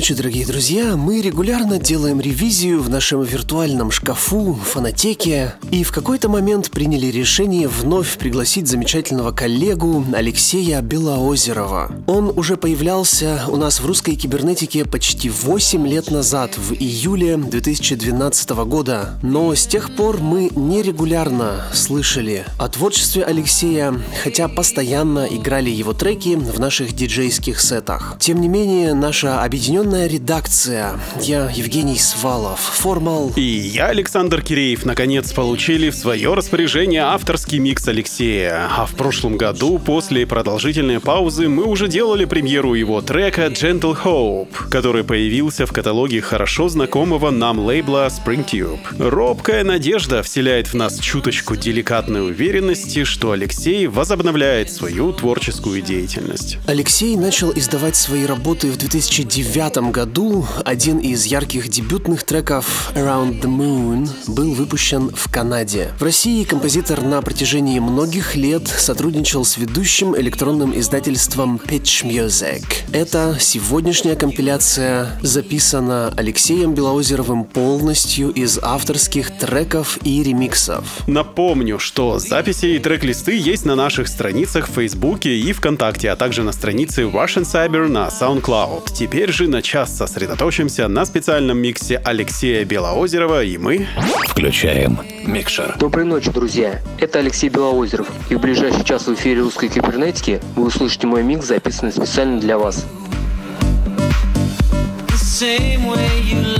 Ночи, дорогие друзья. Мы регулярно делаем ревизию в нашем виртуальном шкафу, фонотеке, и в какой-то момент приняли решение вновь пригласить замечательного коллегу Алексея Белоозерова. Он уже появлялся у нас в русской кибернетике почти 8 лет назад, в июле 2012 года, но с тех пор мы нерегулярно слышали о творчестве Алексея, хотя постоянно играли его треки в наших диджейских сетах. Тем не менее, наша объединенная Объединенная редакция. Я Евгений Свалов, Формал. И я, Александр Киреев, наконец получили в свое распоряжение авторский микс Алексея. А в прошлом году, после продолжительной паузы, мы уже делали премьеру его трека Gentle Hope, который появился в каталоге хорошо знакомого нам лейбла Springtube. Робкая надежда вселяет в нас чуточку деликатной уверенности, что Алексей возобновляет свою творческую деятельность. Алексей начал издавать свои работы в 2009 2009 году один из ярких дебютных треков Around the Moon был выпущен в Канаде. В России композитор на протяжении многих лет сотрудничал с ведущим электронным издательством Pitch Music. Эта сегодняшняя компиляция записана Алексеем Белоозеровым полностью из авторских треков и ремиксов. Напомню, что записи и трек-листы есть на наших страницах в Фейсбуке и ВКонтакте, а также на странице Russian Cyber на SoundCloud. Теперь же на час сосредоточимся на специальном миксе Алексея Белоозерова, и мы... Включаем микшер. Доброй ночи, друзья. Это Алексей Белоозеров. И в ближайший час в эфире русской кибернетики вы услышите мой микс, записанный специально для вас. The same way you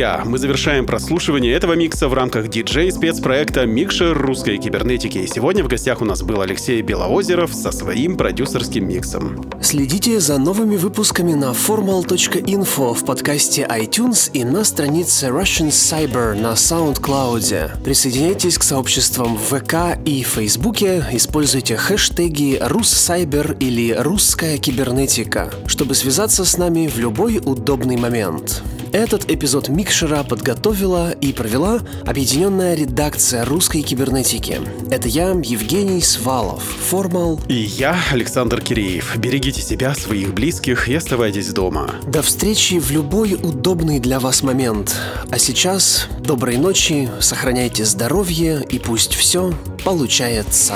Друзья, мы завершаем прослушивание этого микса в рамках диджей-спецпроекта «Микшер русской кибернетики». И сегодня в гостях у нас был Алексей Белоозеров со своим продюсерским миксом. Следите за новыми выпусками на formal.info в подкасте iTunes и на странице Russian Cyber на SoundCloud. Присоединяйтесь к сообществам в ВК и Фейсбуке, используйте хэштеги «Руссайбер» или «Русская кибернетика», чтобы связаться с нами в любой удобный момент. Этот эпизод Микшера подготовила и провела объединенная редакция русской кибернетики. Это я, Евгений Свалов, Формал. И я, Александр Киреев. Берегите себя, своих близких и оставайтесь дома. До встречи в любой удобный для вас момент. А сейчас доброй ночи, сохраняйте здоровье и пусть все получается.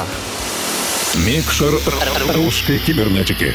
Микшер русской кибернетики.